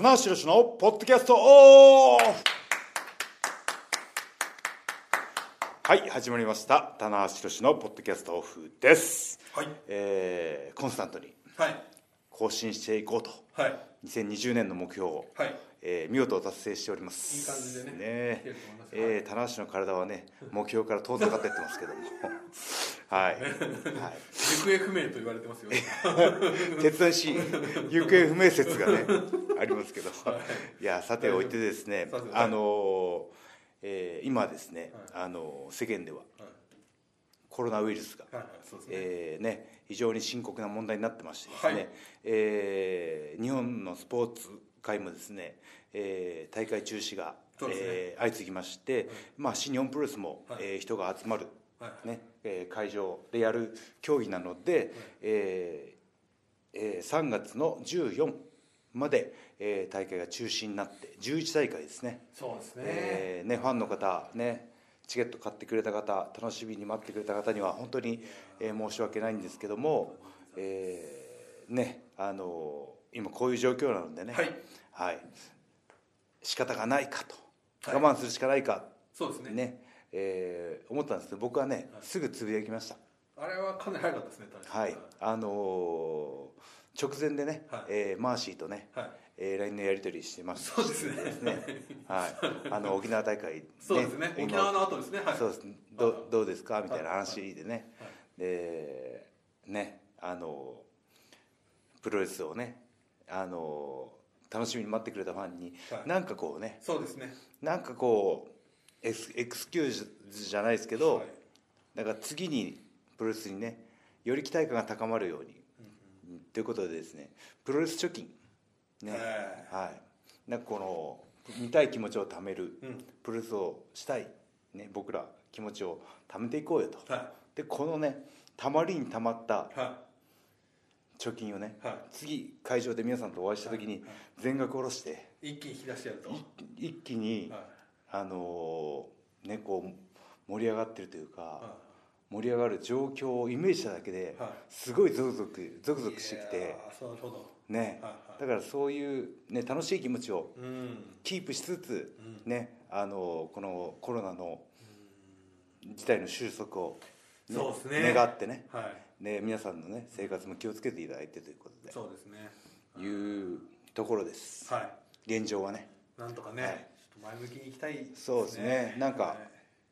棚橋宏のポッドキャストオフ。はい始まりました。棚橋宏のポッドキャストオフです、はい。えーコンスタントにはい。更新していこうと。はい。2020年の目標を、はいえー見事達成しております。いい感じでねね。えー棚橋の体はね 目標から遠ざかってってますけども。はい、はい、行方不明と言われてますよね。決断し行方不明説がね ありますけど。い。やさておいてですねあのーえー今ですね、あのー世間でははい。コロナウイルスが、はいね。えーね、非常に深刻な問題になってましてですね、はい。えー日本のスポーツ界もですね、えー大会中止が、ね。えー相次ぎまして、まあ、新日本プロレスも、はい。えー人が集まる、はい。ねえー会場でやる競技なので、えーえー3月の14まで、えー大会が中止になって11大会ですね。そうですね。えーね、ファンの方、ね、チケット買ってくれた方楽しみに待ってくれた方には本当に、えー申し訳ないんですけども、えーねあのー今こういう状況なのでね、はい。はい、仕方がないかと、はい。我慢するしかないか、そうですね。ね。えー思ったんですけど僕はね、すぐつぶやきました。あれはかなり早かったですね確かに。はい。あのー直前でね、はい。えーマーシーとね、はい。えー LINE のやり取りしてます。そうですね。はい、あの沖縄大会、ね、そうですね。今沖縄の後ですね。はい。そうです。どどうですかみたいな話でね、はい。でね。あのプロレスをねあの楽しみに待ってくれたファンに、はい。なんかこうねそうですね。なんかこうエクスエクスキューズじゃないですけど、はい。だから次にプロレスにねより期待感が高まるように、ということでですねプロレス貯金ね、えはい。なんかこの見たい気持ちを貯める、うん。プロレスをしたい、ね、僕ら気持ちを貯めていこうよと、はでこのねたまりにたまったい。は貯金をね、はい。次会場で皆さんとお会いした時に全額下ろしてい一気に引き出してやると？い一気に、はい。あのーねこう盛り上がってるというか、は盛り上がる状況をイメージしただけで、はい。すごいゾクゾクゾクゾいクしてきてね、はいはい。だからそういう、ね、楽しい気持ちをうん。キープしつつ、ねあのこのコロナの事態の収束を、そうですね。願ってね。はいね皆さんのね生活も気をつけていただいてということそうですね。でいうところです、はい。現状はね。なんとかね、はい。ちょっと前向きにいきたいですね。そうですね。なんかはい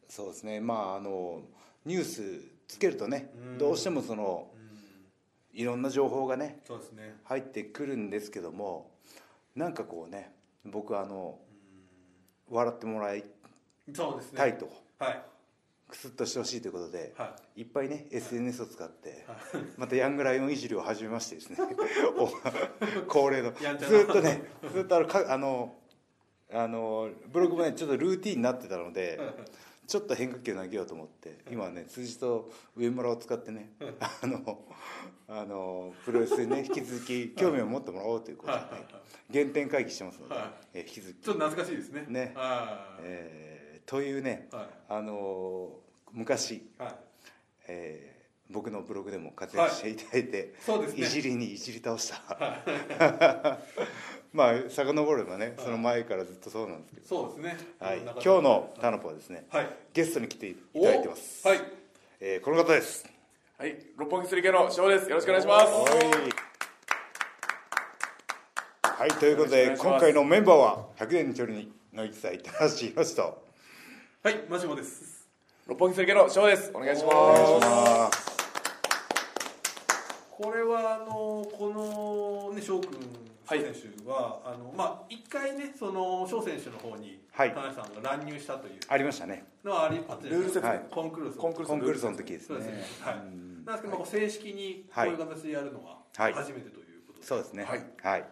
そうですね。まああのニュースつけるとねうん。どうしてもそのうん。いろんな情報がねそうですね。入ってくるんですけどもなんかこうね僕あの笑ってもらいそうですね。たいとはいクスッとしてほしいということで、はい。いっぱいね SNS を使ってはい。またヤングライオンいじりを始めましてですね。お恒例の。ずっとねずっとあのかあのあのブログもねちょっとルーティンになってたのでちょっと変化球投げようと思って今ね辻と上村を使ってねあのあのプロレスにね引き続き興味を持ってもらおうということで、ね、原点回帰してますので、はい。え引き続き。ちょっと懐かしいですね。ね。はい。えーというね、はい。あの昔、はい。えー僕のブログでも活躍していただいて、そうですね。いじりにいじり倒した、まあ遡ればねその前からずっとそうなんですけど、そうですね。はい、今中日のタナポはですね、はい。ゲストに来ていただいてます、おはい。えーこの方です。はい、六本木すり家の翔です。よろしくお願いします。はい、ということで今回のメンバーは100年に一人の一歳田橋宏と。はいマシモです六本木すり家の翔です。お願いします。これはあのこのね翔くんはい選手は、あのまあ一回ねその翔選手の方にはい。田中さんが乱入したという。ありましたね。のはありあルール説コンクルールコンクルールコンクールソの時ですね。ねはい。なんですけど、まあ、こう正式にこういう形でやるのははい。初めてということで、そうですね。はい。はい、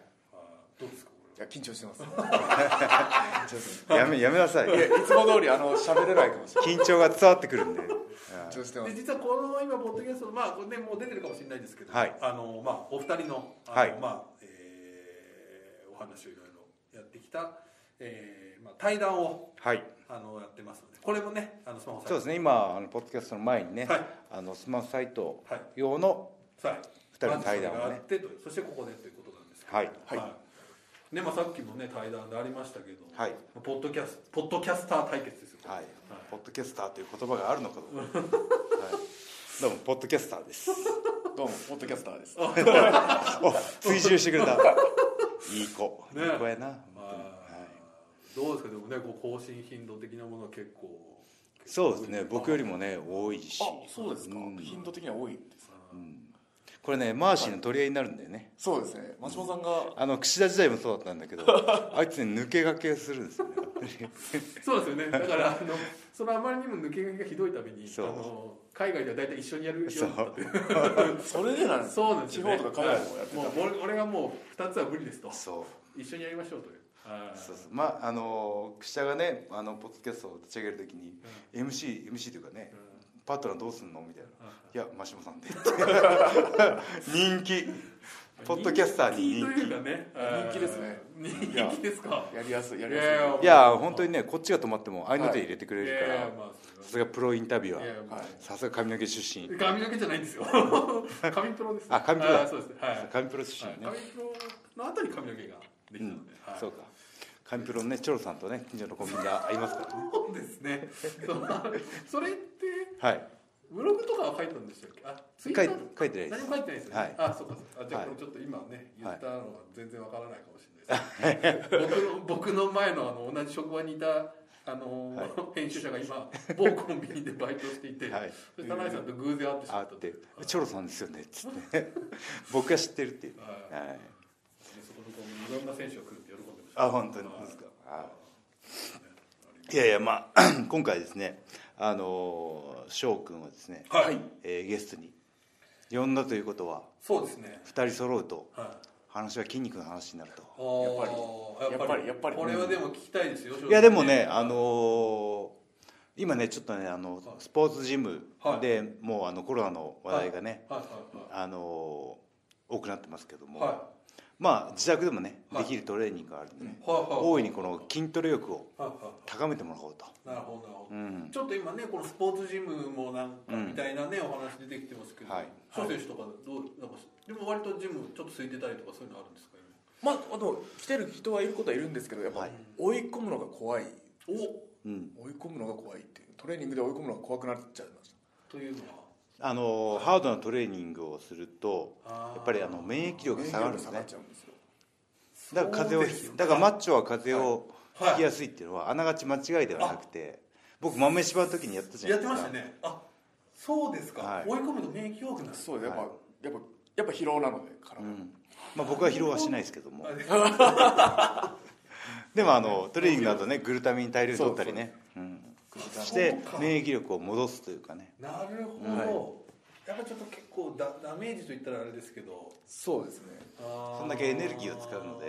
どうですか？こいや緊張してます。やめやめなさい。いやいつも通りあの喋れないかもしれない。緊張が伝わってくるんで。緊張してま。れです。実はこの今ポッドキャストまあこれねもう出てるかもしれないですけど、はい。あのまあお二人のあの、はい。まあ、えーお話をいろいろやってきた、えーまあ対談をはい。あのやってますのでこれもねあのスマホそうですね今あのポッドキャストの前にね、はい。あのスマホサイトはい。用のはい。二人の対談をね。まずそれがあってとそしてここでということなんですけど。はい。はいねまあ、さっきもね対談でありましたけど、はい。ポッドキャスポッドキャスター対決ですよ、はい、ポッドキャスターという言葉があるのかどうか、はい、どうもポッドキャスターです。どうもポッドキャスターです。お追従してくれた。いい子、ね。いい子やな。本当に、あはい。ーどうですか？でもねこう更新頻度的なものは結構そうですね。僕よりもね多いし。あそうですか。ん。頻度的には多いんですか？これねマーシーの取り合いになるんだよね。そうですね。松本さんがあの櫛田時代もそうだったんだけど あいつね抜け駆けするんですよね。そうですよね。だからあのそのあまりにも抜け駆けがひどいためにあそう。の海外では大体一緒にやるようになったっていう。そ れでなんですそうなんですよ、ね、地方とか海外でもやってた。はいもう俺俺がもう2つは無理ですと。そう。一緒にやりましょうという。はい。そうそう。まああの櫛田がねあのポッドキャストを立ち上げるときに、MC, MC というかね、パートナーどうすんの？みたいな「いや真島さんで」人気。ポッドキャスターに人気。人気というかね。人気ですね。人気ですか？やりやすいやいりやすい。やいや本当にねこっちが止まっても合いの手入れてくれいるから、さすがプロインタビュアー。まあ。さすが髪の毛出身。髪の毛じゃないんですよ。髪プロです。あ髪プロだ。あそうです。ねはい。髪プロ出身ね、はい。髪プロの後に髪の毛ができたうん。ので、はい。そうか髪プロのねチョロさんとね近所のコンビニで会いますからね。そうですね。それってはい。ブログとかは書いたんでしたっけ？あツイッター書いてないです。何も書いてないですよね、はい。あそうかそうか。あじゃあはい。ちょっと今ね言ったのは全然わからないかもしれないです、僕の僕の前のあの同じ職場にいたあの、はい。編集者が今某コンビニでバイトしていて、はい。そして田中さんと偶然会ってしまった会って「チョロさんですよね」っつって。僕が知ってるっていう。はい。はい。でそこのコンビニいろんな選手があ本当に。ですか。はい。いやいやまあ 今回ですねあの翔くんはですね、はい。えーゲストに呼んだということはそうですね。2人揃うとはい。話は筋肉の話になると。ややっぱりやっぱり。これはでも聞きたいですよ、いやでもねあのー今ねちょっとねあのスポーツジムでもうあのコロナの話題がねはい。はい。あのー多くなってますけどもはまあ自宅でもねはい。できるトレーニングがあるんでねいはいはいはい。大いにこの筋トレ欲をはいは高めてもらおうと。いなるほどなるほど、うん。ちょっと今ねこのスポーツジムもなんかうんみたいなね、お話出てきてますけど、はい。翔選手とかどうなんかでも割とジムちょっと空いてたりとかそういうのあるんですか？まああと来てる人はいることはいるんですけどやっぱはい。追い込むのが怖い。今うん。追い込むのが怖いっていう。トレーニングで追い込むのが怖くなっちゃいました。おというのは？あのーハードなトレーニングをするとやっぱりあの免疫力が下がるんです下がっねちゃうんですよ。だから風邪をだからマッチョは風邪をはいひきやすいっていうのはあながち間違いではなくて僕豆柴の時にやったじゃやってないですか。ましたね。あそうですか、はい。追い込むと免疫弱くなる。そうです。やっぱ、はいやっぱやっぱ疲労なので体、うん。まあ、僕は疲労はしないですけども。あ でもあのトレーニングの後ねグルタミン大量に取ったりねうんして免疫力を戻すというかね。なるほど、はい。やっぱちょっと結構ダダメージといったらあれですけど。そうですね。そそんだけエネルギーを使うので。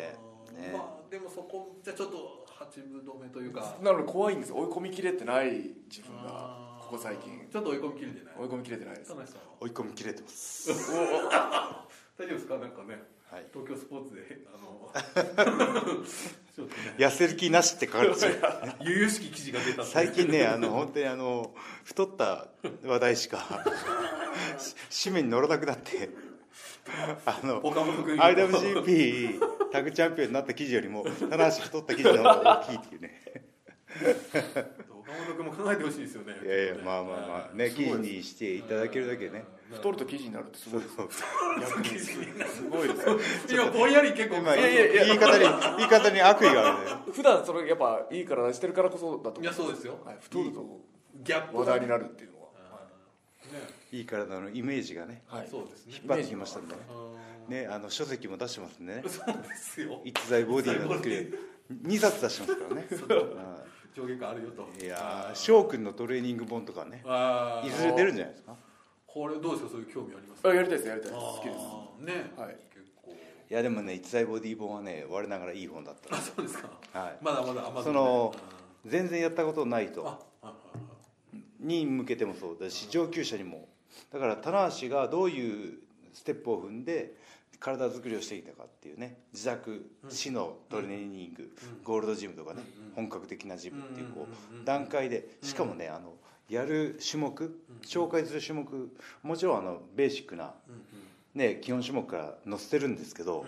ね。まあでもそこじゃあちょっと八分止めというか。なので怖いんです。追い込みきれてない自分がここ最近。ちょっと追い込みきれてない。追い込みきれてないです。追い込み切れてます。大丈夫ですか？なんかねはい。東京スポーツであの ちょっとね。痩せる気なしって書かれて々 しき記事が出た最近ねあの本当にあの太った話題しか し紙面に載らなくなってあの IWGP タグチャンピオンになった記事よりも棚橋太った記事の方が大きいっていうね岡本君も考えてほしいですよね。いやいやまあまあまあね記事にしていただけるだけね。太ると記事になるってすごいです。そう逆にす。ごいです。よいやぼんやり結構いやいや言い方に言い方に悪意があるね普段それやっぱいい体してるからこそだといやそうですよはい、太るとギャップ話題になるっていうのはねいい体のイメージがねはい。そうですね。引っ張ってきましたんでね。あねあの書籍も出してますんでね。ーそうですよ。逸材ボディが作れる2冊出してますからね。上下感あるよと。うん。いやー翔くんのトレーニング本とかねいずれ出るんじゃないですか？これどうですか？そういう興味ありますあやりたいですやりたい。ですあ好きです。ーね。はい。結構。いやでもね逸材ボディ本はね我ながらいい本だったあそうですか。はい。まだまだ甘その全然やったことないと。に向けてもそうだし上級者にもだから棚橋がどういうステップを踏んで体作りをしてきたかっていうね自宅市のトレーニング、ゴールドジムとかね、本格的なジムっていうこう段階でしかもねあのやる種目紹介する種目もちろんあのベーシックな、ね、基本種目から載せてるんですけど、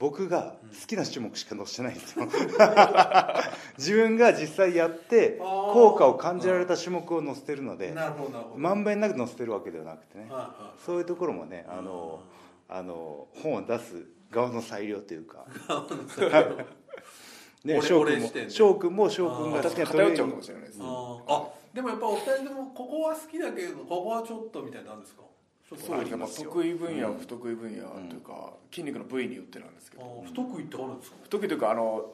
僕が好きな種目しか載せてないんですよ。自分が実際やって効果を感じられた種目を載せてるのでなるほどなるほど。まんべんなく載せてるわけではなくてね。そういうところもねあのあの本を出す側の裁量というか。ね俺翔くんも翔くんも翔くんが確かにトレ偏っちゃうーニング。かもしれないですあでもやっぱお二人ともここは好きだけどここはちょっとみたいなのあるんですか？そうですね、得意分野、不得意分野というか、筋肉の部位によってなんですけあどー不得意ってあるんですか？不得意というかあの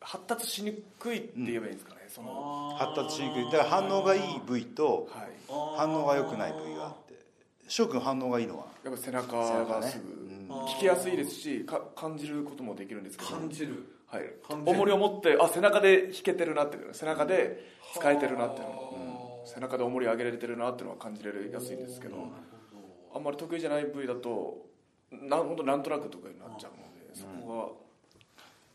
発達しにくいって言えばいいんですかね、その。発達しにくい。だから反応がいい部位とはい。反応が良くない部位があって。翔くん反応がいいのは？やっぱ背中がすぐうん。聞きやすいですしか感じることもできるんですけど。感じる。はい。重りを持ってあ背中で引けてるなっていう背中で使えてるなっていうの。背中で重り上げられてるなっていうのは感じられやすいんですけどあんまり得意じゃない部位だとな本当なんとなくとかになっちゃうのでそこ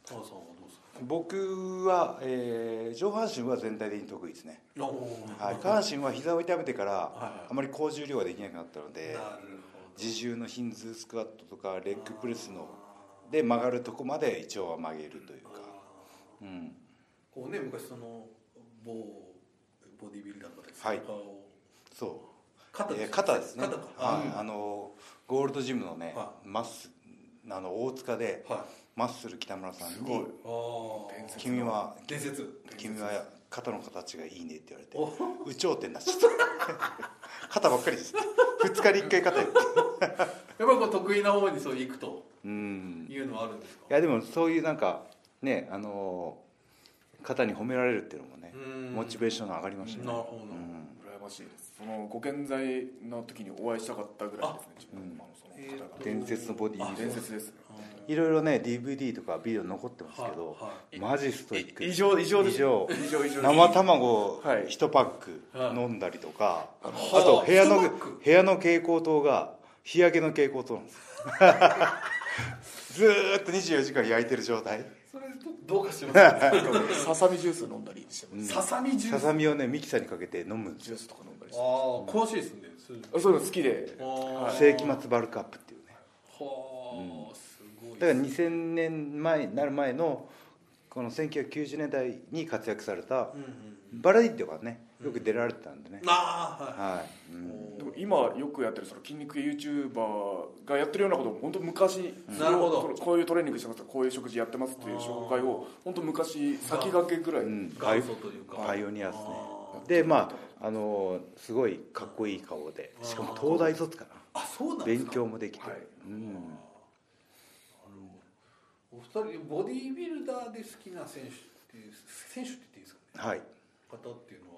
タワさんはどうですか？僕は、えー上半身は全体的に得意ですね、はい、下半身は膝を痛めてからはいあまり高重量ができなくなったのでなる自重のヒンズースクワットとかレッグプレスので曲がるとこまで一応は曲げるというか。うん。こうね昔その某ボディビルダーの方ですはい。そう肩ですえー肩ですね。肩か。はい。あのゴールドジムのねはマッスあの大塚ではい。マッスル北村さんすごい。にあ伝説「君は伝説。君は肩の形がいいね」って言われてお。有頂天になっちゃった。肩ばっかりです。2日に1回肩やって。やっぱりこう得意な方にそう行くとうん。いうのはあるんですか？いやでもそういうなんかねあの肩に褒められるっていうのもねうん。モチベーションが上がりましたね。なるほど。うん羨ましいです。そのご健在の時にお会いしたかったぐらいですね自分。うん。あのその方が。伝説のボディあビル伝説です。ねいろいろね DVD とかビデオ残ってますけど、マジストイック異常異常です。異常。異常異常生卵はい。1パックはい。飲んだりとか、あと部屋の部屋の蛍光灯が日焼けの蛍光灯なんです。ずーっと24時間焼いてる状態それとどうかしてます。ささみジュース飲んだりしてます。ささみジュース。ささみをねミキサーにかけて飲むジュースとか飲んだりしあてあ詳しいですね。それあそういうの好きで。世紀末バルクアップっていうね。はあすごいだから2000年前になる前のこの1990年代に活躍されたバラエティとかねよく出られてたんでね、ああはい。はい、うん。でも今よくやってるその筋肉系 YouTuber がやってるようなことを本当昔なるほど。こういうトレーニングしてますこういう食事やってますっていう紹介を本当昔先駆けぐらい、うん。元祖というか。パイオニアですね。でまああのすごいかっこいい顔でしかも東大卒かな。あそうなんです勉か強もできて、はい。うん。お二人ボディービルダーで好きな選手っていう選手って言っていいですかね。はい。方っていうの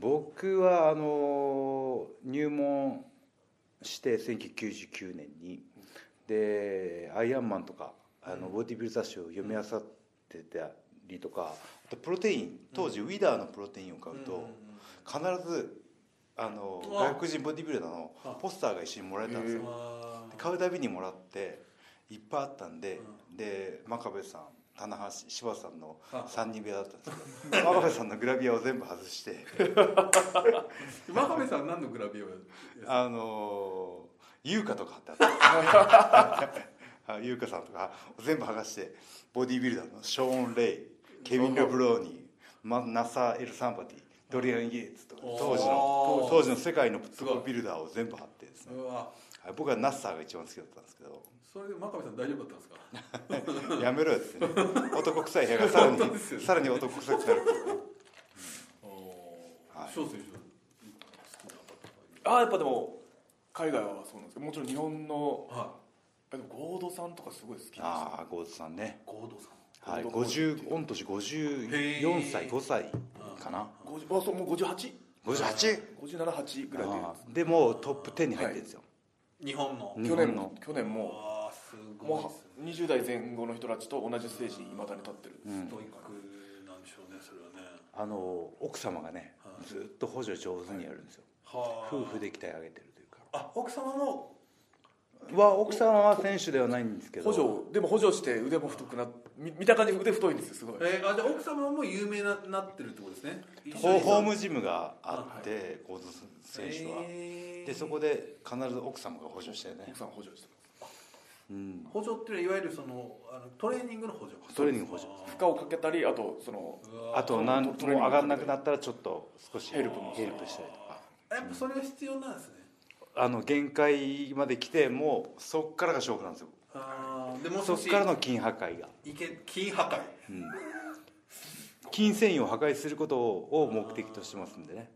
僕はあの入門して1999年にでアイアンマンとかあのボディビル雑誌を読み漁ってたりとかあとプロテイン当時ウィダーのプロテインを買うと必ずあのあ外国人ボディビルダーのポスターが一緒にもらえたんですよ。買うたびにもらっていっぱいあったんで、で真壁さん棚橋柴田さんのあ。3人部屋だったんですけど真壁さんのグラビアを全部外して。真壁さん何のグラビアあのー優香とかってあった あ優香さんとか全部剥がしてボディービルダーのショーン・レイケビン・ラブローニーマナサ・エル・サンパティドリアン・ゲイツとか当時の当時の。世界のトップビルダーを全部貼ってですね僕はナッサーが一番好きだったんですけど。それで真壁さん大丈夫だったんですか？やめろよってね。男臭い部屋がさらにね。さらに男臭くなるっていうねはい。翔選手ああやっぱでも海外はそうなんですけどもちろん日本のはあでもゴードさんとかすごい好きですああゴーズさんね。い合同さん。はいゴード50御年54歳5歳かな。50あそうもう 58? 58 57,8ぐらいででもトップ10に入ってるんですよ、日本の。日去年本のも去年もすごいすう20代前後の人たちと同じステージにいまだに立ってる、うん。ストイックなんでしょうねそれはね。あの奥様がねはい。ずっと補助上手にやるんですよ、はあ夫婦で鍛え上げてるというか。あ奥様もは奥様は選手ではないんですけど。補助でも補助して腕も太くなっ見見た感じ腕太いんですよすごい。えー、あじゃあ奥様も有名ななってるってことですね？ホーホームジムがあってゴード選手は、えー。でそこで必ず奥様が補助してね。奥さん補助してまうん、補助っていうのはいわゆるそのあのトレーニングの補助トレーニング補助。負荷をかけたりあとそのあと何も上がんなくなったらちょっと少しヘルプもヘルプしたりとか。やっぱそれは必要なんですねあの限界まで来てもうそっからが勝負なんですよ。あーでもうそっからの筋破壊が、いけ筋破壊？うん、筋繊維を破壊することを目的としてますんでね、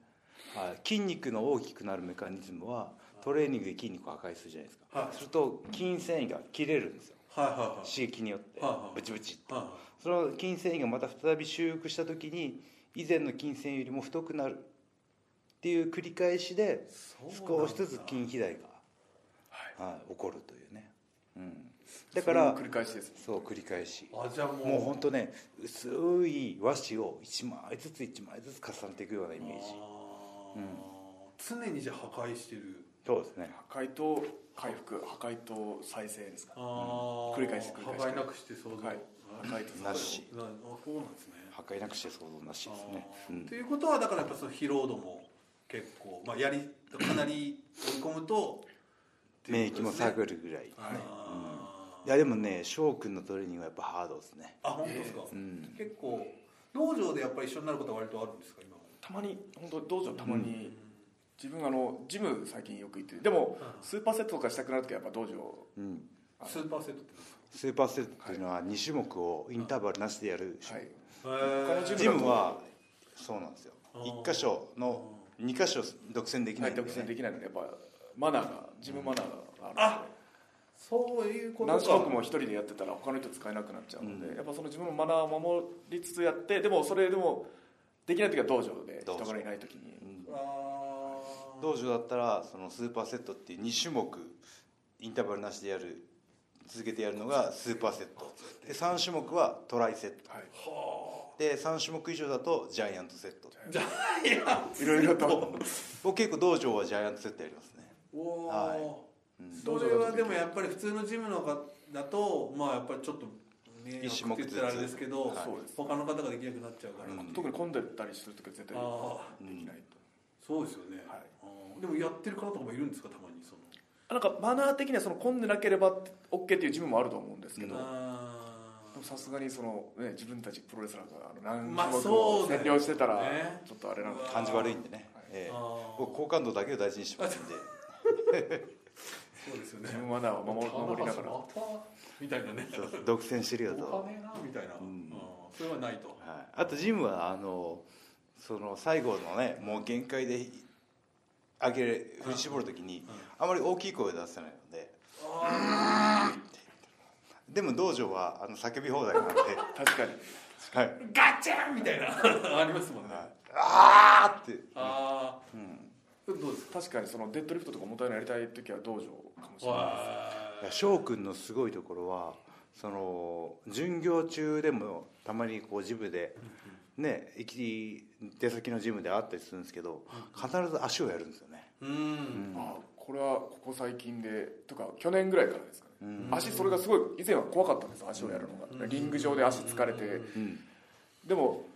はい、筋肉の大きくなるメカニズムはトレーニングで筋肉を破壊するじゃないですか、はい。すると筋繊維が切れるんですよ。はいはいはい。刺激によってはいはい。ブチブチって。はその筋繊維がまた再び修復した時に以前の筋繊維よりも太くなるっていう繰り返しで少しずつ筋肥大が、はい、起こるというね、うん、だだから繰り返しですそう繰り返し。いあじゃあもう。もう本当ね薄い和紙を1枚ずつ1枚ずつ重ねていくようなイメージ。あー。常にじゃあ破壊してる。そうですね。破壊と回復破壊と再生ですか。あー。繰り返し繰り返し。破壊なくして想像。はい。破壊となし。そうなんですね。破壊なくして想像なしですね、ということはだからやっぱその疲労度も結構、まあ、やりかなり追い込むと免疫も下るがるぐらい、はい。いやでもね翔くんのトレーニングはやっぱハードですね。あ本当ですか、うん。結構道場でやっぱり一緒になることは割とあるんですか今もたまに本当道場たまに、自分あのジム最近よく行ってる。でも、スーパーセットとかしたくなる時はやっぱ道場うん。スーパーセットってスーパーセットっていうのは2種目をインターバルなしでやる、はい。他のジムはそうなんですよ。あー1箇所の2箇所独占できなはいね独占できないのでやっぱマナーがジムマナーがああるので。そういうことか。何種目も一人でやってたら他の人使えなくなっちゃうので、うん。やっぱその自分のマナーを守りつつやってでもそれでもできない時は道場で人がいない時に。うん。道場だったらそのスーパーセットっていう2種目インターバルなしでやる続けてやるのがスーパーセット。で3種目はトライセット。はいで3種目以上だとジャイアントセット。じゃあいやいろいろと。僕結構道場はジャイアントセットやりますね。おー。はい。うん。それはでもやっぱり普通のジムの方だとまあやっぱりちょっと一種目って言ったらあれですけど、はい。そうです他の方ができなくなっちゃうから、うん。特に混んでたりする時は絶対あできないと、そうですよね、はい。でもやってる方とかもいるんですかたまに？その。なんかマナー的にはその混んでなければ OK っていうジムもあると思うんですけど、うんもさすがにその、ね、自分たちプロレスラーがあの何まあ種目をそうだよ占領してたらね。ちょっとあれなので、感じ悪いんでね、ええ。あー。僕好感度だけを大事にしてますんで。そうですよね。自分マナーを守守りながら。またみたいなね。そう独占してるよと、お金なみたいな、うん。うん。それはないと。はい、あとジムはあのその最後のねもう限界で上げる振り絞るときにあまり大きい声を出せないので。あでも道場はあの叫び放題なんで、確かに。はい、ーガッチャンみたいな。ありますもんね、あーって、あうん、あどうですか？確かにそのデッドリフトとか重たいのやりたい時は道場かもしれないわいや翔くんのすごいところはその巡業中でもたまにこうジムでね行き出先のジムで会ったりするんですけど必ず足をやるんですよね、ーうん。あこれはここ最近でとか去年ぐらいからですか足それがすごい以前は怖かったんです足をやるのが、リング上で足疲れて、うん、でも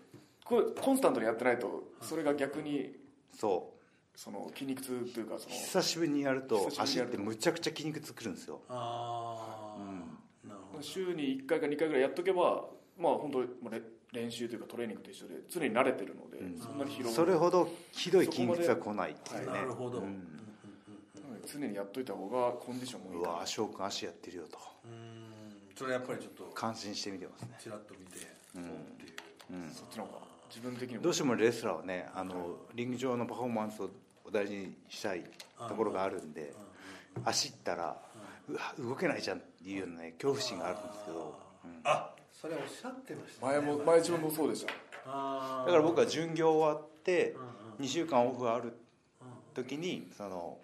これコンスタントにやってないとそれが逆にそう。その筋肉痛というかその久しぶりにやると足ってむちゃくちゃ筋肉作るんですよ、ああ、なるほど。週に1回か2回ぐらいやっとけばまあ本当もうレ練習というかトレーニングと一緒で常に慣れてるので、うん。そんなに疲労それほどひどい筋肉痛は来ないっていうね、なるほど、ううん常にやっといた方がコンディションもいいうかわ翔くん足やってるよと。それやっぱりちょっと感心して見てますね、ちらっと見て、うん。っていう。うん、そっちの方が自分的にも。どうしてもレスラーはねあのリング上のパフォーマンスを大事にしたいところがあるんで走ったらうわ動けないじゃんっていうようなね恐怖心があるんですけど、うん。あそれおっしゃってました、前も前自分もそうでした。だから僕は巡業終わってうん2週間オフがある時にその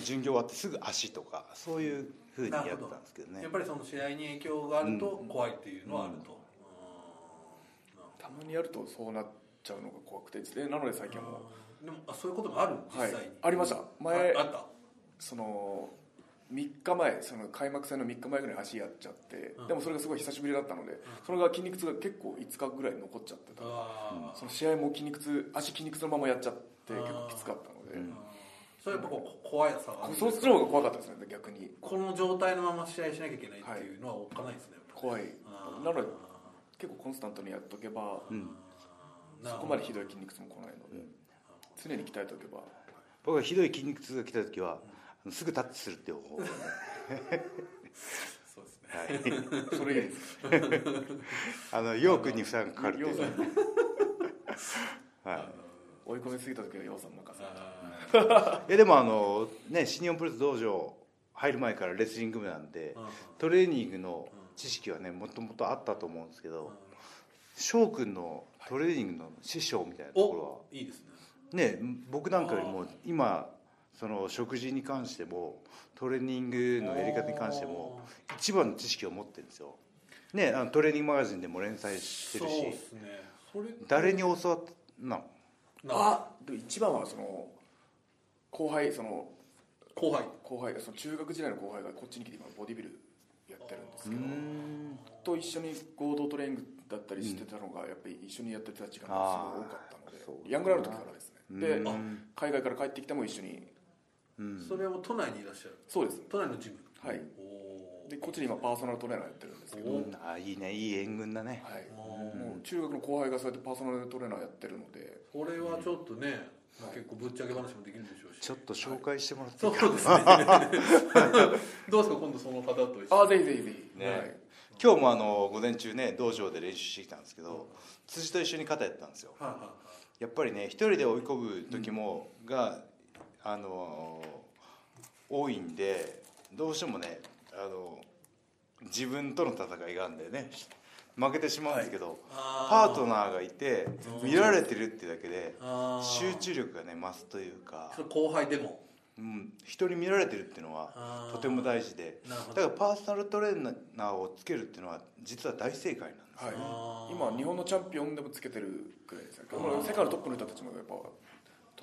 巡業終わってすぐ足とかそういうふうにやってたんですけどね。やっぱりその試合に影響があると怖いっていうのはあると、たまにやるとそうなっちゃうのが怖くてでなので最近はもう。んでもあそういうこともある実う、はい。際に、、ありました。前ああった？その3日前その開幕戦の3日前ぐらいに足やっちゃって、うん。でもそれがすごい久しぶりだったので、それが筋肉痛が結構5日ぐらい残っちゃってた、あー。その試合も筋肉痛足筋肉痛のままやっちゃって結構きつかったので、うんそれやっぱこう怖いさがあるそっちの方が怖かったですね逆に。この状態のまま試合しなきゃいけないっていうのはおっかないですね、怖い。なので結構コンスタントにやっとけば、そこまでひどい筋肉痛も来ないので、常に鍛えておけば。僕はひどい筋肉痛が来た時はすぐタッチするっていう方法そうですね。はい。それいいです。あの 陽君に負担がかかるって陽いう。はい追い込みすぎた時は陽さん任せあいやでもあのね新日本プロレス道場入る前からレスリング部なんでトレーニングの知識はねもともとあったと思うんですけど翔くんのトレーニングの師匠みたいなところはおいいですね。ね僕なんかよりも今その食事に関してもトレーニングのやり方に関しても一番の知識を持ってるんですよ。ねあのトレーニングマガジンでも連載してるしね。誰に教わったの？なあでも一番はその後輩その後輩。後輩その中学時代の後輩がこっちに来て今ボディビルやってるんですうけどん。と一緒に合同トレーニングだったりしてたのがやっぱり一緒にやってた時間がすごい多かったのであー。そうヤングラウンの時からですね。でうん。海外から帰ってきても一緒に。うん。それはもう都内にいらっしゃる。そうです。都内のジム。はい。おでこっちで今パーソナルトレーナーやってるんですけど、おはい、あいいね。いい援軍だね。おもう中学の後輩がそうやってパーソナルトレーナーやってるので。これはちょっとね、まあ、結構ぶっちゃけ話もできるでしょうし。ちょっと紹介してもらっていそいうかですね。どうですか今度その方と一緒に？あぜひぜひぜひ、ね。はい、今日もあの午前中ね道場で練習してきたんですけど辻と一緒に肩やったんですよ。はいはいはい。やっぱりね一人で追い込む時もが、あの多いんでどうしてもねあの自分との戦いがあるんでね。負けてしまうんですけど、パートナーがいて見られてるってだけで集中力がね増すというか。後輩でも。うん、人に見られてるっていうのはとても大事で。だからパーソナルトレーナーをつけるっていうのは実は大正解なんですはい。今日本のチャンピオンでもつけてるくらいですね世界のトップの人たちもやっぱ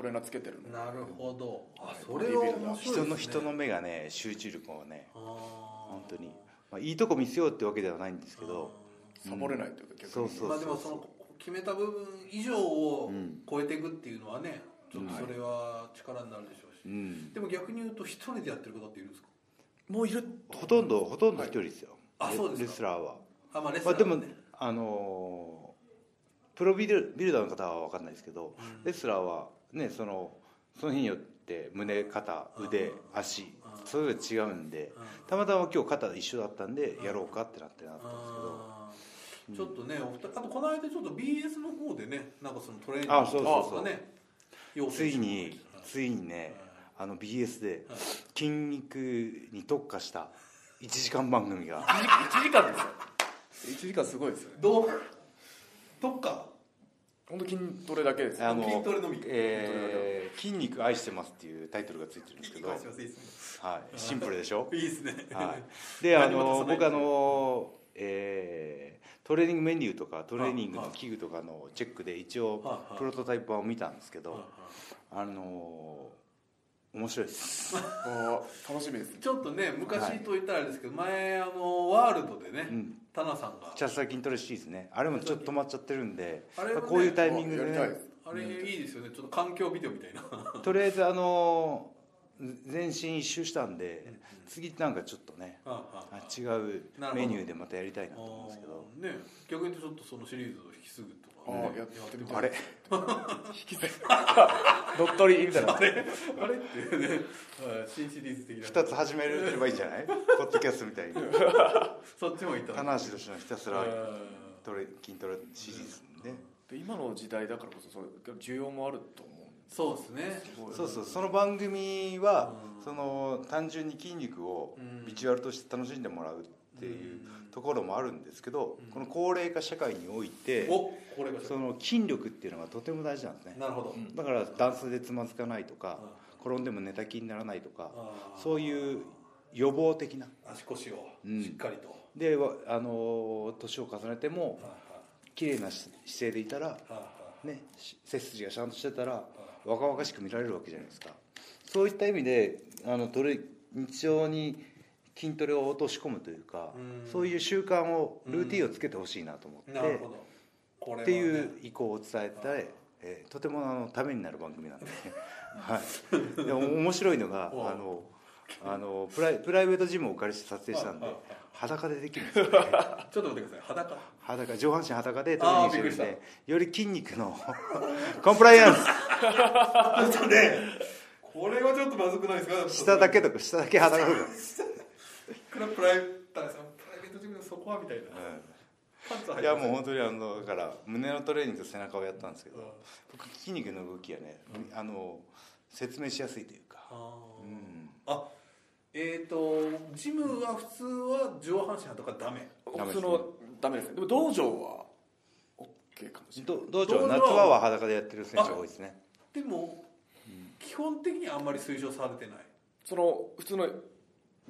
トレーナーつけてるなるほど。あそれは面白いですね。人の人の目がね集中力をねあー。本当に、まあ、いいとこ見せようってわけではないんですけど。サボれないというか逆に。そうそうまあでもその決めた部分以上をうん。超えていくっていうのはねちょっとそれは力になるでしょうし、うん。でも逆に言うと一人でやってる方っているんですか？もういる。ほとんどほとんど一人ですよ、レあそうですか。レスラーは、あまあレスまあ、でもラーはね。あのープロビルビルダーの方は分かんないですけど、うん。レスラーはねそのその日によって胸肩腕うん。足うん。それぞれ違うんでうん。たまたま今日肩一緒だったんでやろうかってなってなったんですけど。あーちょっとねお二人あとこの間ちょっと BS の方でねなんかそのトレーニングあそうそうそうとかね要ついについにねあの BS ではい筋肉に特化した1時間番組が。1時間ですよ1 時間すごいですよね。どう？どっか本当筋トレだけですよあの筋トレのみ。えー筋肉愛してます」っていうタイトルがついてるんですけど、はい。シンプルでしょ？ねいいですね。はい、であの僕あの、えートレーニングメニューとかトレーニングの器具とかのチェックで一応はいはい。プロトタイプ版を見たんですけどはいはい。あの面白いです、楽しみですね。ちょっとね昔と言ったらあれですけど、前あのワールドでね、うん、タナさんが。チャスター筋トレシリーズね。あれもちょっと止まっちゃってるんであれはねこういうタイミングでね。あれいいですよね。ちょっと環境ビデオみたいな。とりあえずあの全身一周したんで次なんかちょっとねあ違うメニューでまたやりたいなと思うんですけど。ね。逆に言うとちょっとそのシリーズを引き継ぐとか、あーやってみたいあれ？乗っ取りみたいなあれ？っていうね。はい。新シリーズ的な。2つ始めればいいんじゃない？ポッドキャストみたいに。そっちもいった棚橋宏のひたすらあトレ筋トレシリーズね。で今の時代だからこそそれ需要もあると思うそうですね。そうそう。その番組はうん。その単純に筋肉をうん。ビジュアルとして楽しんでもらうっていうところもあるんですけどこの高齢化社会においておこれがその筋力っていうのがとても大事なんですね。なるほど、だから段差でつまずかないとか転んでも寝たきにならないとかそういう予防的な足腰をうん。しっかりと、でわあの年を重ねてもは綺麗な姿勢でいたらねし背筋がちゃんとしてたら若々しく見られるわけじゃないですか。そういった意味であのトレ日常に筋トレを落とし込むというかうん。そういう習慣をルーティンをつけてほしいなと思って、いなるほど。これは、ね、っていう意向を伝えて、えーとてもあのためになる番組なんで、ね、はい、でも面白いのがあおのあのプライプライベートジムをお借りして撮影したんで裸でできるんですよ ちょっと待ってください。裸？裸上半身裸でトレーニングしてるんでより筋肉の コンプライアンス。ちょっとねこれはちょっとまずくないですか？下だけとか下だけ裸とか、こプライタさんプライベートジムのそこはみたいな。パンツうんいやもう本当にあのだから胸のトレーニングと背中をやったんですけどうん。僕筋肉の動きはね、あの説明しやすいというか、あー。うん、あえっ、ー、とジムは普通は上半身裸ダメダメ？普通のダメですね。でも道場は OK かもしれない。ど道場道場は夏場は裸でやってる選手が多いですね。でも、基本的にはあんまり推奨されてない。その普通の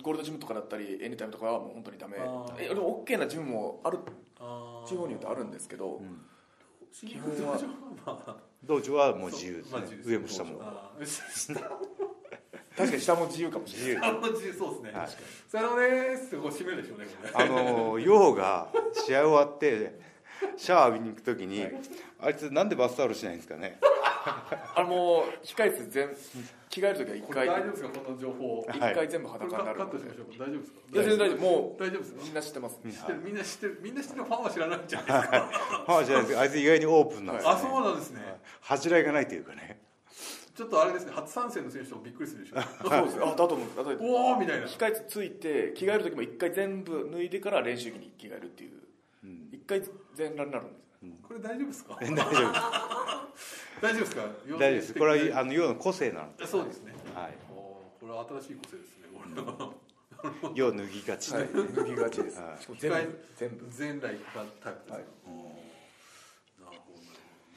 ゴールドジムとかだったりエニタイムとかはもう本当にダメ。えでも OK なジムもある地方によってあるんですけど、うん。基本はまあ。道場はもう自由ですね。まあ自由です。上も下も。確かに下も自由かもしれない。あの自由。そうですね、はい。さよならですってこう締めるでしょうねあのヨウが試合終わってシャワー浴びに行く時に、あいつなんでバスタオルしないんですかね あのもう控え室全着替える時は一回。大丈夫ですか？この情報。一はい。回全部裸になるカットしましょう。か大丈夫ですか？全然大丈夫。も大丈夫ですみんな知ってます。知ってる。みんな知ってる。みんな知ってるファンは知らないんじゃないですか。まあじゃないですあい。つ意外にオープンなんですよ、あそうなんですね。恥じらいがないというかね。ちょっとあれですね。初参戦の選手もびっくりするでしょ。そうです。あだと思うだとおおみたいな。控え室ついて着替える時も一回全部脱いでから練習着に着替えるっていう。うん。一回全裸になるんですこれ大丈夫ですか？大丈夫です。大丈夫ですか？大丈夫です。これはあのヨウの個性なので、そうですね。はい、これは新しい個性ですねこれ。ヨウ脱ぎがち、はい。脱ぎがちです。はい。全部全部。全来がタイプですか、はい。なるほどね。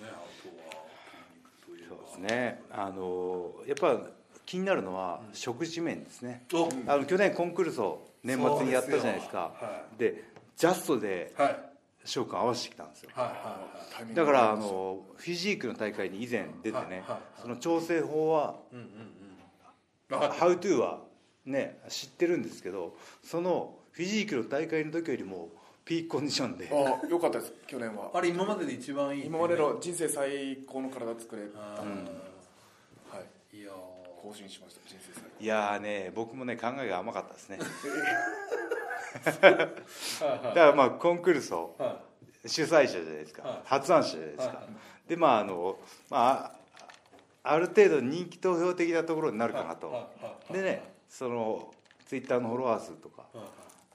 あとは筋肉といえそうばですね。あのやっぱ気になるのは食事面ですね、お。あの去年コンクールスを年末にやったじゃないですか。でジャストではい翔くん合わせてきたんですよ。はいはタイミングだからあのフィジークの大会に以前出てね、はいはい。はいその調整法はうんうんうん。分かった。ハウトゥーはね知ってるんですけどそのフィジークの大会の時よりもピークコンディションで。あ良かったです去年は。あれ今までで一番いい今までの人生最高の体作れあたーはい。いやー。更新しました人生最いやーね僕もね考えが甘かったですね。は い だからまあコンクールスをは主催者じゃないですか、はい。発案者じゃないですか、はいでまああのまあある程度人気投票的なところになるかなと、でねそのツイッターのフォロワー数とか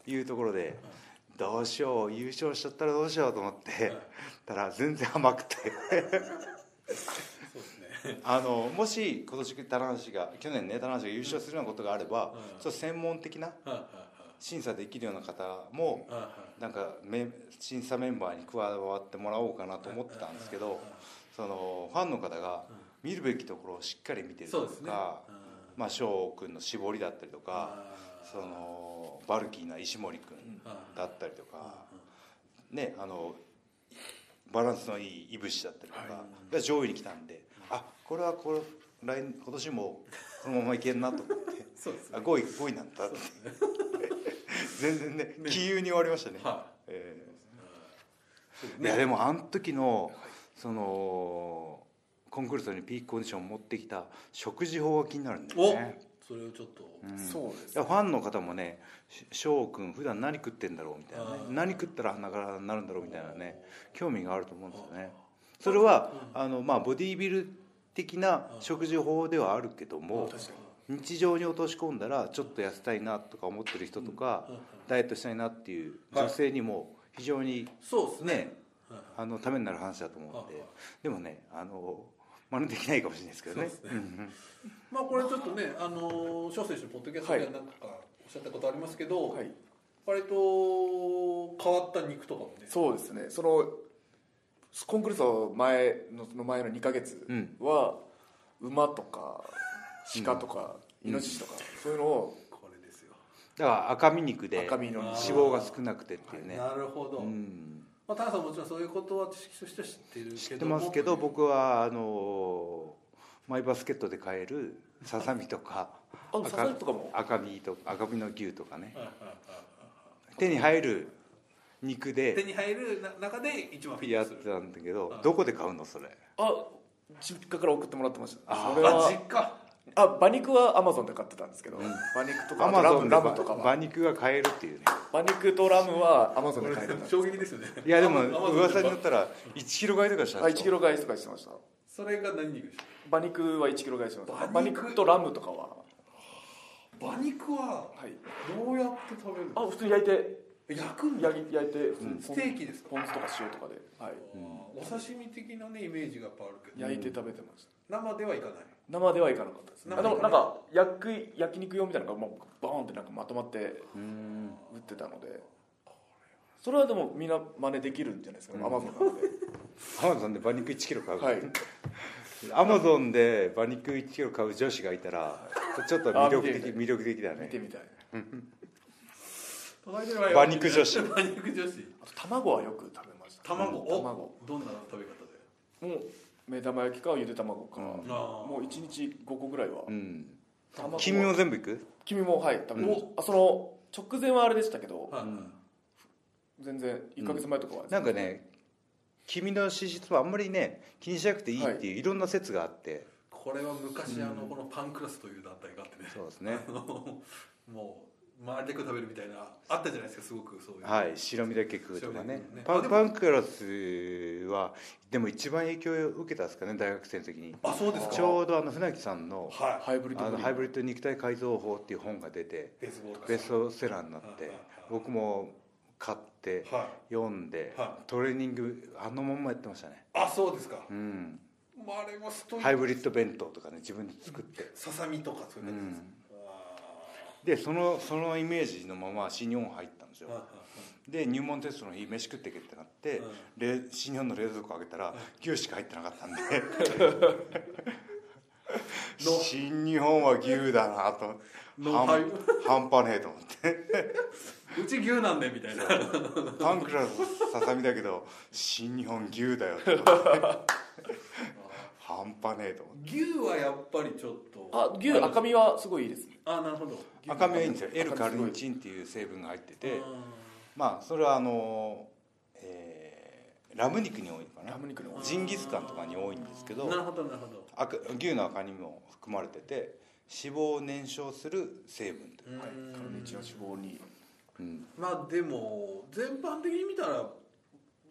いうところで、どうしよう優勝しちゃったらどうしようと思って、たら全然甘くて。あのもし今年棚橋が去年ね棚橋が優勝するようなことがあれば、うんちょっと専門的な審査できるような方もなんかメ審査メンバーに加わってもらおうかなと思ってたんですけどそのファンの方が見るべきところをしっかり見てるとか、うん。まあ翔くんの絞りだったりとかそのバルキーな石森くんだったりとかねあのバランスのいいいぶしだったりとかが上位に来たんであこれはこれ来年今年もこのままいけるなと思って そうですね。あ5位5位なんだって全然ね気優に終わりましたね、はえいーいやでもあの時のそのコンクールスにピークコンディションを持ってきた食事法が気になるんだよおねそれをちょっと。うん。そうですいやファンの方もねし翔くん普段何食ってんだろうみたいなね。何食ったら鼻からになるんだろうみたいなね興味があると思うんですよね。それはあのまあボディービル的な食事法ではあるけども確か日常に落とし込んだらちょっと痩せたいなとか思ってる人とかダイエットしたいなっていう女性にも非常にそうですね。ねあのためになる話だと思うんで。でもねあの真似できないかもしれないですけどね。ね。まあこれちょっとねあの翔選手のポッドキャストではなんかおっしゃったことありますけどはい。割と変わった肉とかもね。そうですね。そのコンクルール前のその前の2か月うん。は、馬とか鹿とか、イノシシとか、そういうのをこれですよ。だから赤身肉で脂赤身の。あー肪が少なくてっていうね。なるほど、うん。まあ、田中さんもちろんそういうことは知識としては知ってるけど知ってますけど僕はあのマイバスケットで買えるささみとかあささみとかも？赤身と赤身の牛とかね。はいはいはい手に入る肉手でに入るな中で一番フィッやっトする。てたんだけどはい。どこで買うのそれ？あ実家から送ってもらってました。あそれはあ実家あ馬肉はアマゾンで買ってたんですけど、馬肉とかとラムマゾンで馬ラムとかは。馬肉が買えるっていうね。馬肉とラムはアマゾンで買えるんです衝撃ですよね。いやでも噂になったら1キロ買いとかしたあ1でしょキロ買いとかしてました。それが何肉でし馬肉は1キロ買いしてました馬肉？馬肉とラムとかは。た馬肉ははい。どうやって食べるの？あ普通に焼いて。焼くんだ焼き焼いて、ステーキですか？ポン酢とか塩とかで、はい。お刺身的なねイメージがやっぱあるけど。焼いて食べてました。生ではいかない生ではいかなかったです生あでもなんか焼く焼肉用みたいなのがもうバーンってなんかまとまってうん。売ってたので。それはでもみんな真似できるんじゃないですか？アマゾンなので。アマゾンで馬肉1キロ買う、はい。アマゾンで馬肉1キロ買う女子がいたらちょっと魅力的あ見てみたい。魅力的だね。見てみたい。馬肉女子。馬肉女子。あと卵はよく食べました。卵。うん卵どんな食べ方で？もう目玉焼きかゆで卵か、もう1日5個ぐらいは、君も全部いく？君もはい。食べました、あその直前はあれでしたけど、はい。全然1か月前とかは、なんかね君の脂質はあんまりね気にしなくていいっていう、い、ろんな説があって。これは昔あのこのパンクラスという団体があってね。そうですね。もう周りで食べるみたいなあったじゃないですかすごくそういう。はい白身だけ食うとかね。ね。パパンクラスはでも一番影響を受けたんですかね大学生の時に。あそうですか。ちょうどあの船木さんのはい。ハイブリッドあのハイブリッド肉体改造法っていう本が出てベースボールか。ベストセラーになってはい。はいはい僕も買っては読んではトレーニングあのまんまやってましたね。あそうですか。うん。まああれはストイックハイブリッド弁当とかね自分で作って。ささみとかそういう感じですでそのそのイメージのまま新日本入ったんですよ。で入門テストの日飯食ってけってなって、冷新日本の冷蔵庫開けたら牛しか入ってなかったんで。新日本は牛だなと。半端ねえと思って。うち牛なんでみたいな。パンクラスささみだけど新日本牛だよと思って 半端ねえと思って。牛はやっぱりちょっと。あ牛赤身はすごいいいですね。あなるほど。赤身はいいんですよ。L カルニチンっていう成分が入ってて。あまあそれはあの、えーラム肉に多いのかな。ラム肉のジンギスカンとかに多いんですけどーなるほどなるほど。赤牛の赤にも含まれてて脂肪を燃焼する成分という、はいカルニチンは脂肪に。うん。まあでも全般的に見たら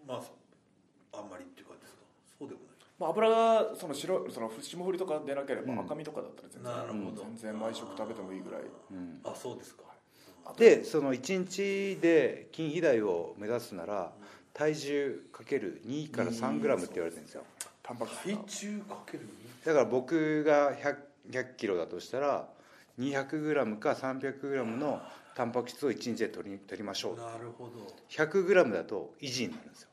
まああんまりっていう感じですか？そうでもないまあ、油がその白その霜降りとかでなければうん。赤身とかだったら全然、なるほど。全然毎食食べてもいいぐらい。うん。あそうですか。でその1日で筋肥大を目指すなら体重かける2から3グラムって言われてるんですよ。タンパク質体が重かけるだから僕が 100, 100キロだとしたら200グラムか300グラムのタンパク質を1日で取り取りましょう。なるほど。も100グラムだと維持になるんですよ。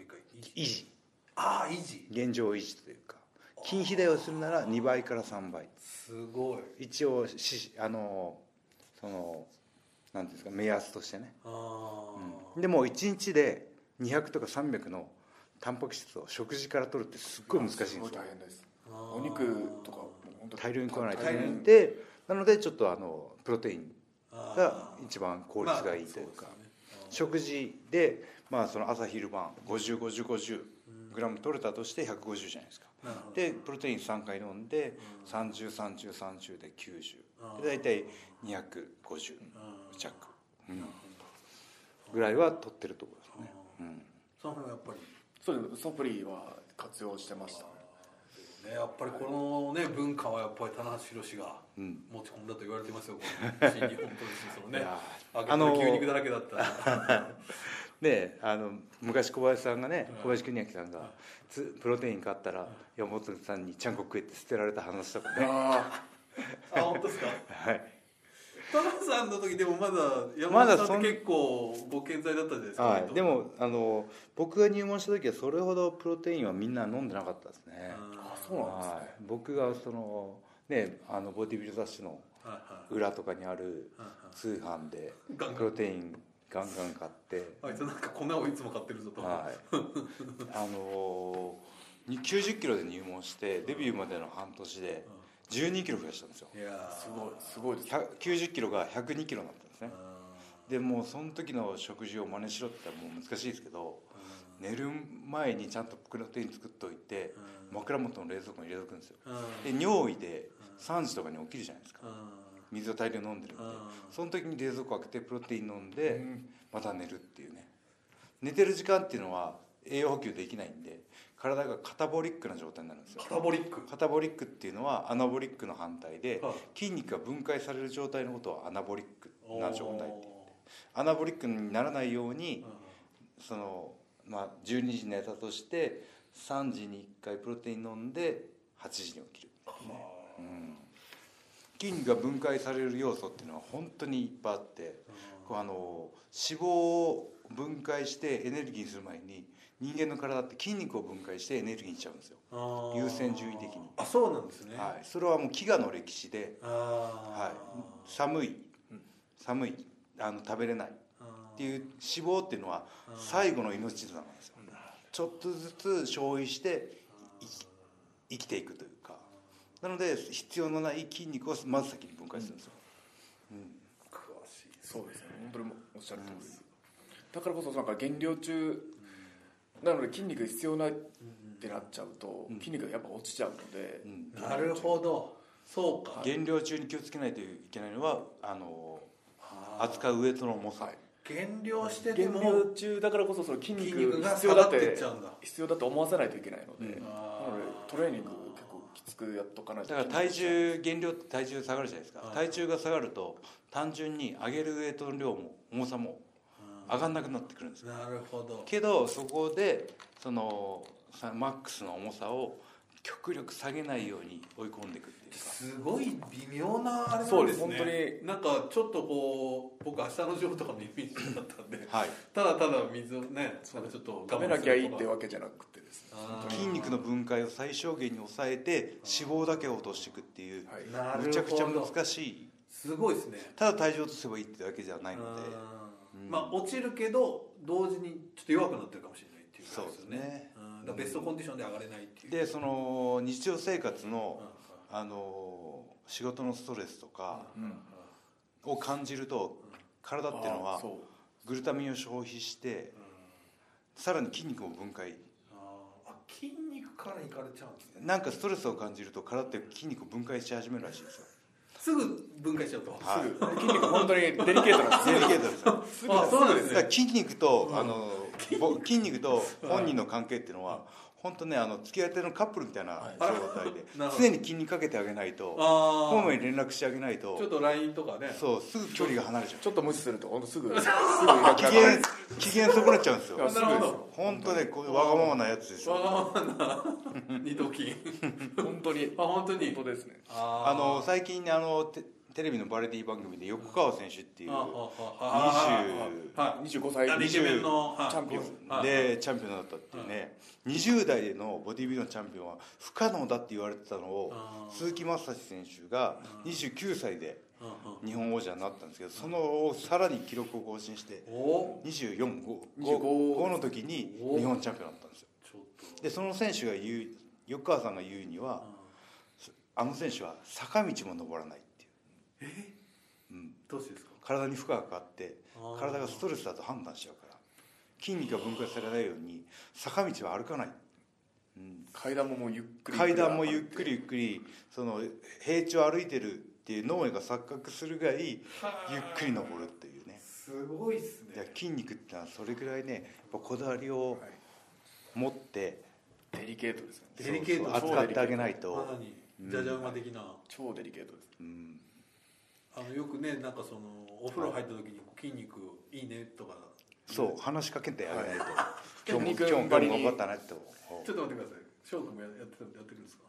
う一回。維持。維持ああ維持。現状維持というか筋肥大をするなら2倍から3倍。すごい。一応しあのそのなんていうんですか目安としてね、ああ、でも1日で200とか300のタンパク質を食事から取るってすっごい難しいんですすごよい大変です。お肉とか大量に食わないとい大量に。けないでなのでちょっとあのプロテインが一番効率がいいというか、まあね。食事で、まあ、その朝昼晩505050グラム取れたとして150じゃないですか。でプロテイン3回飲んで303030であー。90で大体250あー。弱、うん、ぐらいは取ってるところですね、うん。その辺はやっぱり。そうです。サプリは活用してました。ねねやっぱりこのね文化はやっぱり棚橋宏がうん。持ち込んだと言われてますよこの 新日本プロレスのね。あの牛肉だらけだった であの昔小林さんがね小林邦明さんがつプロテイン買ったら山本さんにちゃんこ食えって捨てられた話とかね。ああ本当ですか？はい。田中さんの時でもまだ山まだそん本さんって結構ご健在だったじゃないですか、はい、でもあの僕が入門した時はそれほどプロテインはみんな飲んでなかったですね。あそうなんですね。はい、僕がそのねあのボディビル雑誌の裏とかにあるはい通販でプロテインガンガン買って。あいつなんか粉をいつも買ってるぞと、はい。あのに90キロで入門してデビューまでの半年で12キロ増やしたんですよ。いやー。すごいすごいです。100 90キロが102キロになったんですね。あでもうその時の食事を真似しろって言ったらもう難しいですけど寝る前にちゃんとプロテイン作っておいて枕元の冷蔵庫に入れとくんですよ。で尿意で3時とかに起きるじゃないですか水を大量飲んでるんでその時に冷蔵庫開けてプロテイン飲んでまた寝るっていうね。寝てる時間っていうのは栄養補給できないんで体がカタボリックな状態になるんですよ。カタボリック。カタボリックっていうのはアナボリックの反対ではい筋肉が分解される状態のことをアナボリックな状態って言ってアナボリックにならないようにその、まあ、12時に寝たとして3時に1回プロテイン飲んで8時に起きる、うん、筋肉が分解される要素っていうのは本当にいっぱいあってこうあの脂肪を分解してエネルギーにする前に人間の体って筋肉を分解してエネルギーにしちゃうんですよ、優先順位的に。あそうなんですね。はい、それはもう飢餓の歴史で、あはい、寒い。寒い。あの食べれない。っていう脂肪っていうのは最後の命綱なんですよ。ちょっとずつ消費して生き生きていくという。かなので必要のない筋肉をまず先に分解するんですよ、詳しいそうですね。本当におっしゃる通り。です、だからこそなんか減量中なので筋肉が必要ないってなっちゃうと、筋肉がやっぱ落ちちゃうので、うん。なるほど。そうか。減量中に気をつけないといけないのはあの扱うウエイトの重さ、はい。減量してても減量中だからこそその筋筋肉肉が必要だって必要だと思わせないといけないので、うん。なのでトレーニング結構きつくやっとかないとだから体重減量って体重下がるじゃないですか、はい。体重が下がると単純に上げるウエイトの量も重さも上がんなくなってくるんですよ。なるほど。けどそこでそのさマックスの重さを極力下げないように追い込んでいくっていうか。すごい微妙なあれなんですね。そうです本当に。なんかちょっとこう僕明日のジョーとかのイメージだったんで。はい。ただただ水をねなんかちょっと食べなきゃいいってわわけじゃなくてです筋肉の分解を最小限に抑えて脂肪だけを落としていくっていう。はい。むちゃくちゃ難しい。すごいですね。ただ体重を落とせばいいってわけじゃないので。うん。まあ落ちるけど同時にちょっと弱くなってるかもしれないっていうそうですね。うん。だからベストコンディションで上がれないっていう。でその日常生活のうん。あの仕事のストレスとかうん。を感じると体っていうのはグルタミンを消費してさらに筋肉も分解筋肉からいかれちゃうんですね。なんかストレスを感じると体って筋肉を分解し始めるらしいんですよ。すぐ分解しちゃうとはい。すぐ。筋肉本当にデリケートなんですデリケートですよ。あそうなんですだからね筋肉と、あのぼ筋肉と本人の関係っていうのは本当ねあの付き合い手のカップルみたいな状態で なるほど。常に気にかけてあげないとあホームに連絡してあげないとちょっと LINE とかね。そうすぐ距離が離れちゃう。ちょっと無視すると本当すぐ すぐ機なる。嫌機嫌損なっちゃうんですよ。いやすぐですよ本当ねこうわがままなやつですよ。わがままな二頭筋本当に。あ本当に。本当ですねああの最近あのテテレビのバラエティ番組で横川選手っていうあ20は25歳いイケメンのはい。チャンピオン。はい。でチャンピオンだったっていうね。20代でのボディビルのチャンピオンは不可能だって言われてたのを鈴木雅史選手が29歳で日本王者になったんですけどそのさらに記録を更新してお。24 25 5の時に日本チャンピオンだったんですよ。でその選手が言う横川さんが言うにはあの選手は坂道も登らないえ？うん。どうしてですか？体に負荷がかかって体がストレスだと判断しちゃうから。筋肉が分解されないように坂道は歩かない、うん、階段ももうゆっくり階段もゆっくりゆっくりその平地を歩いてるっていう脳が錯覚するぐらいゆっくり登るっていうね。すごいっすね。筋肉ってのはそれぐらいねやっぱこだわりを持ってデリケートですよね。デリケート扱ってあげないまとさ、にじゃじゃ馬的な。超デリケートです。うん、あのよくねなんかそのお風呂入った時に筋肉いいねとか。そう話しかけてあげないと、今日も筋肉今日も頑張ったねってちょっと待ってください。翔くんもややってたやってるんですか？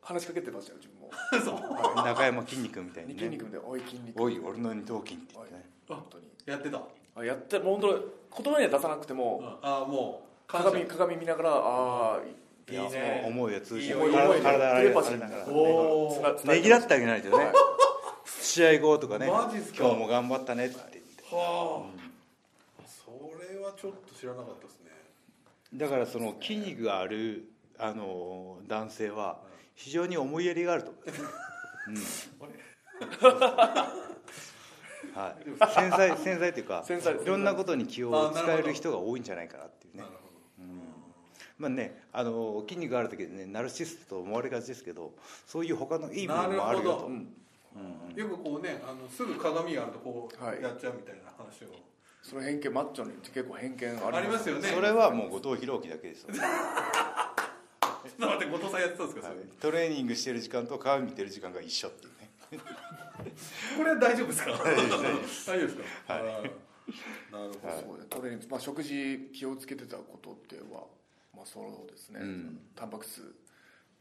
話しかけてましたよ自分も。そう。中山筋肉みたいにね。筋肉で「おい筋肉」おい俺の二頭筋って言ってね。本当に？やってた？あやってもう本当言葉には出さなくてもああもう鏡鏡見ながらああいいね。思いを通じて体洗いテレパシー。ながら。ねぎらってあげないとね。試合後とかね。今日も頑張ったねって。言ってはあ、それはちょっと知らなかったですね。だからその筋肉があるあの男性は非常に思いやりがあると思います、うん。は はい、繊細繊細っていうか繊細いろんなことに気を使える人が多いんじゃないかなっていうねまあねあの筋肉があるだけでねナルシストと思われがちですけどそういう他のいい部分もあるよと。なるほど。よくこうねあのすぐ鏡があるとこうはい。やっちゃうみたいな話を、その偏見マッチョにって結構偏見あります。ありますよね。それはもう後藤弘樹だけですよ、ちょっと待って後藤さんやってたんですか、はい。それトレーニングしてる時間と鏡見てる時間が一緒っていうね。これは大丈夫ですか？大丈夫です。かですか？はい。なるほど、そうね。トレーニング、まあ、食事気をつけてたことってはまあそうですね、うん。タンパク質。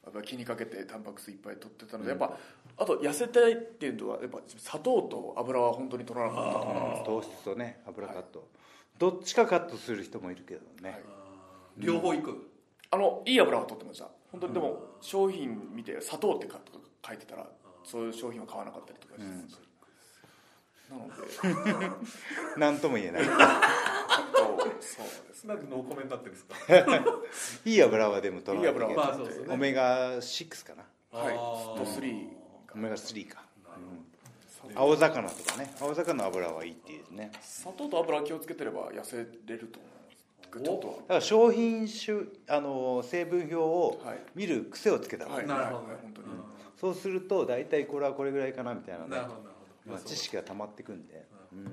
やっぱ気にかけてタンパク質いっぱい取ってたので、やっぱあと痩せたいっていうのはやっぱ砂糖と油は本当に取らなかったと思います糖質とね油カット、どっちかカットする人もいるけどね、はい。両方いく、あのいい油は取ってました。本当にでも商品見て砂糖ってか書いてたらそういう商品は買わなかったりとかして、なのでなんとも言えない。そうです。ねなんでノーコメントになってるんですか？いい油はでも取らないといけない。オメガ6かな。はい。と3オメガ3か、うん、青魚とかね。青魚の油はいいっていうね。砂糖と油気をつけてれば痩せれると思います。ちょっと。だから商品種あの成分表をはい。見る癖をつけた方がいい、はい。なるほどね。本当に。そうすると大体これはこれぐらいかなみたいなね。なるほどなるほど、まあ、知識が溜まってくんで、うん、いや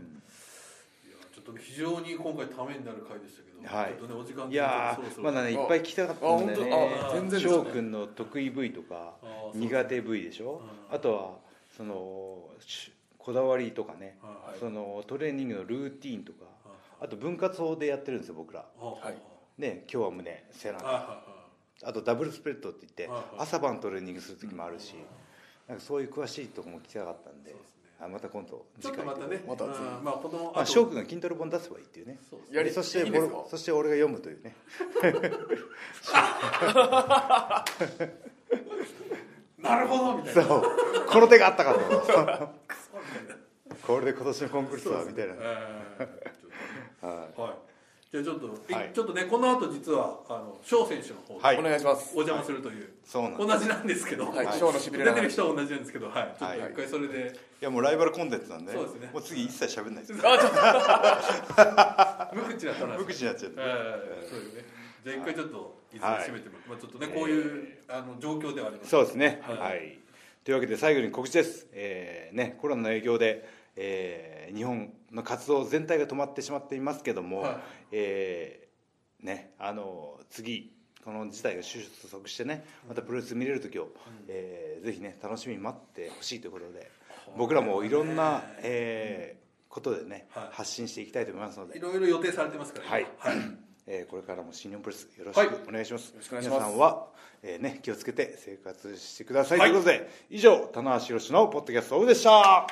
ちょっと非常に今回ためになる回でしたけど、はい。ちょっとねお時間いやまだねいっぱい聞きたかったんですね。翔くんの得意部位とか苦手部位でしょ？うん。あとはそのしこだわりとかね。はいそのトレーニングのルーティーンとかはあと分割法でやってるんですよ僕ら。はい。ね今日は胸背中。あとダブルスプレッドって言って朝晩トレーニングする時もあるしなんかそういう詳しいとこも聞きたかったんであまた今度いちょっとまたね。またうん。まあ子供まあ翔くんが筋トレ本出せばいいっていうね。そうですやりそしてそして俺が読むというね。なるほどみたいな。そう。この手があったかとこれで今年のコンクルールはみたいな。えーははい。じゃあちょっと、はい。ちょっとねこの後実はあの翔選手の方ではい。お願いします。お邪魔するという、そうなんです。同じなんですけど、はい。はい。ショーのしびれ出てる人は同じなんですけど、はい、ちょっとはい。一回それで、いやもうライバルコンテンツなんでそうですね。もう次一切喋んないです。あちょっと。無口な話無口になっちゃうえーそうですね。じゃあ一回ちょっといつも締めても、まあちょっとねこういう、あの状況ではあります。そうですね。はい。はい、というわけで最後に告知です、えーね、コロナの影響で、えー日本の活動全体が止まってしまっていますけども、はい。えーね、あの次この事態が収束してねまたプロレス見れる時を、えーぜひね楽しみに待ってほしいということで僕らもいろんな、えーことでね、はい。発信していきたいと思いますので。いろいろ予定されてますから、はい、はい、えーこれからも新日本プロレスよろしはい。くお願いします、ろしくお願いします。皆さんは、えーね、気をつけて生活してくださいということで以上棚橋宏のポッドキャストオフでした